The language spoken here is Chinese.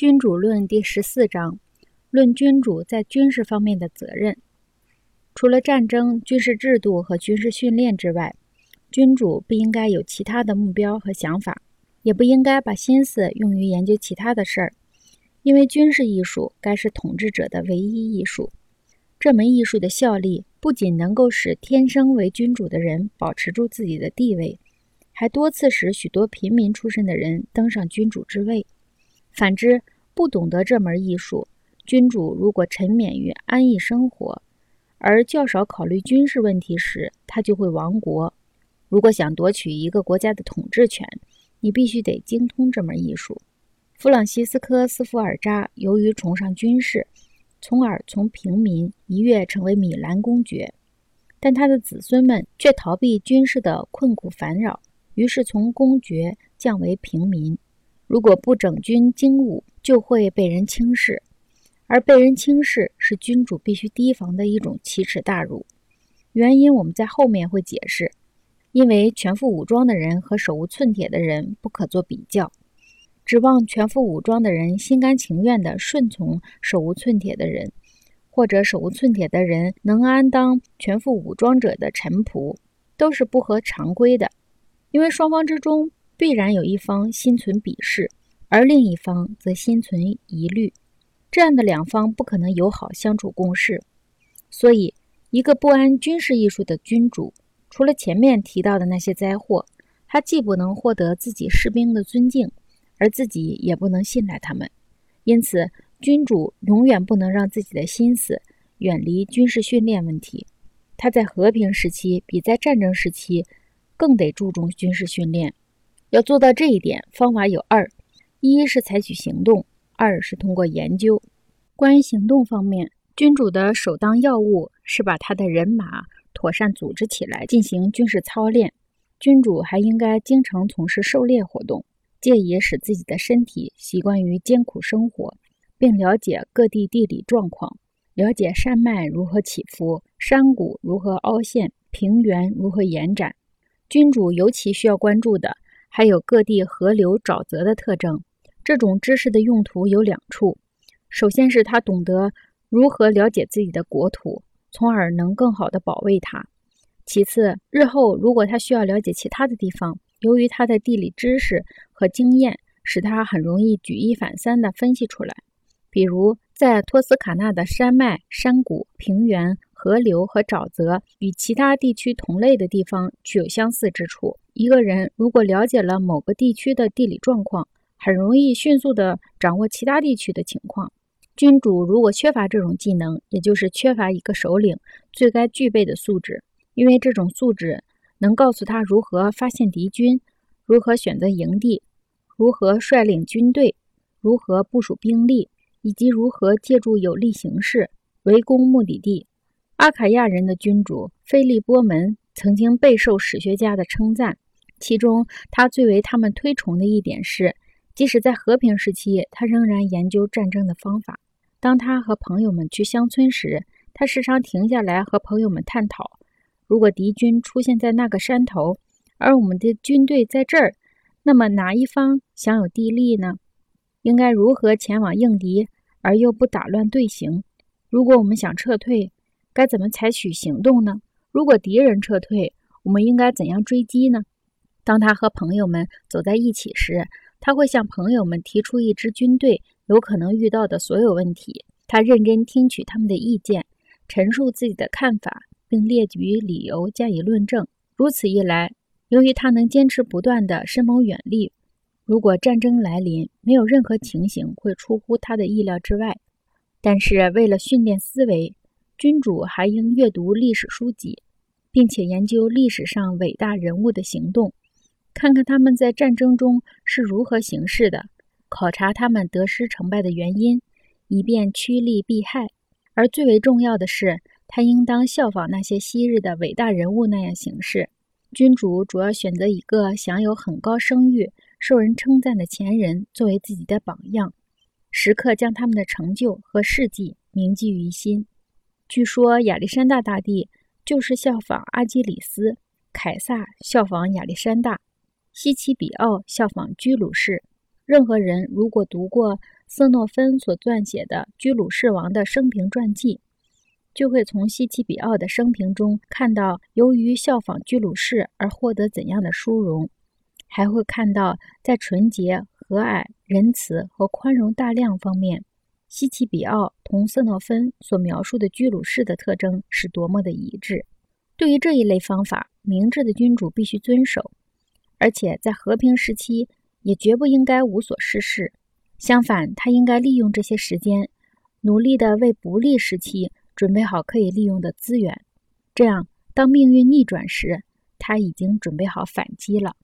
君主论第十四章，论君主在军事方面的责任。除了战争、军事制度和军事训练之外，君主不应该有其他的目标和想法，也不应该把心思用于研究其他的事儿。因为军事艺术该是统治者的唯一艺术。这门艺术的效力不仅能够使天生为君主的人保持住自己的地位，还多次使许多平民出身的人登上君主之位。反之，不懂得这门艺术，君主如果沉湎于安逸生活，而较少考虑军事问题时，他就会亡国。如果想夺取一个国家的统治权，你必须得精通这门艺术。弗朗西斯科·斯福尔扎由于崇尚军事，从而从平民一跃成为米兰公爵，但他的子孙们却逃避军事的困苦烦扰，于是从公爵降为平民。如果不整军精武，就会被人轻视，而被人轻视是君主必须提防的一种奇耻大辱。原因我们在后面会解释。因为全副武装的人和手无寸铁的人不可做比较，指望全副武装的人心甘情愿地顺从手无寸铁的人，或者手无寸铁的人能安当全副武装者的臣仆，都是不合常规的。因为双方之中。必然有一方心存鄙视，而另一方则心存疑虑，这样的两方不可能友好相处共事。所以，一个不谙军事艺术的君主，除了前面提到的那些灾祸，他既不能获得自己士兵的尊敬，而自己也不能信赖他们。因此，君主永远不能让自己的心思远离军事训练问题。他在和平时期比在战争时期更得注重军事训练。要做到这一点，方法有二：一是采取行动，二是通过研究。关于行动方面，君主的首当要务是把他的人马妥善组织起来进行军事操练。君主还应该经常从事狩猎活动，借以使自己的身体习惯于艰苦生活，并了解各地地理状况，了解山脉如何起伏，山谷如何凹陷，平原如何延展。君主尤其需要关注的。还有各地河流、沼泽的特征。这种知识的用途有两处：首先是他懂得如何了解自己的国土，从而能更好地保卫它；其次，日后如果他需要了解其他的地方，由于他的地理知识和经验，使他很容易举一反三地分析出来。比如，在托斯卡纳的山脉、山谷、平原、河流和沼泽与其他地区同类的地方具有相似之处。一个人如果了解了某个地区的地理状况，很容易迅速地掌握其他地区的情况。君主如果缺乏这种技能，也就是缺乏一个首领最该具备的素质，因为这种素质能告诉他如何发现敌军，如何选择营地，如何率领军队，如何部署兵力。以及如何借助有利形势围攻目的地。阿卡亚人的君主菲利波门曾经备受史学家的称赞，其中他最为他们推崇的一点是，即使在和平时期，他仍然研究战争的方法。当他和朋友们去乡村时，他时常停下来和朋友们探讨：如果敌军出现在那个山头，而我们的军队在这儿，那么哪一方享有地利呢？应该如何前往应敌，而又不打乱队形？如果我们想撤退，该怎么采取行动呢？如果敌人撤退，我们应该怎样追击呢？当他和朋友们走在一起时，他会向朋友们提出一支军队有可能遇到的所有问题。他认真听取他们的意见，陈述自己的看法，并列举理由加以论证。如此一来，由于他能坚持不断地深谋远虑。如果战争来临，没有任何情形会出乎他的意料之外。但是，为了训练思维，君主还应阅读历史书籍，并且研究历史上伟大人物的行动，看看他们在战争中是如何行事的，考察他们得失成败的原因，以便趋利避害。而最为重要的是，他应当效仿那些昔日的伟大人物那样行事。君主主要选择一个享有很高声誉。受人称赞的前人作为自己的榜样，时刻将他们的成就和事迹铭记于心。据说亚历山大大帝就是效仿阿基里斯，凯撒效仿亚历山大，西奇比奥效仿居鲁士。任何人如果读过色诺芬所撰写的居鲁士王的生平传记，就会从西奇比奥的生平中看到，由于效仿居鲁士而获得怎样的殊荣，还会看到在纯洁、和蔼、仁慈和宽容大量方面，西奇比奥同色诺芬所描述的居鲁士的特征是多么的一致。对于这一类方法，明智的君主必须遵守，而且在和平时期也绝不应该无所事事。相反，他应该利用这些时间，努力的为不利时期准备好可以利用的资源。这样，当命运逆转时，他已经准备好反击了。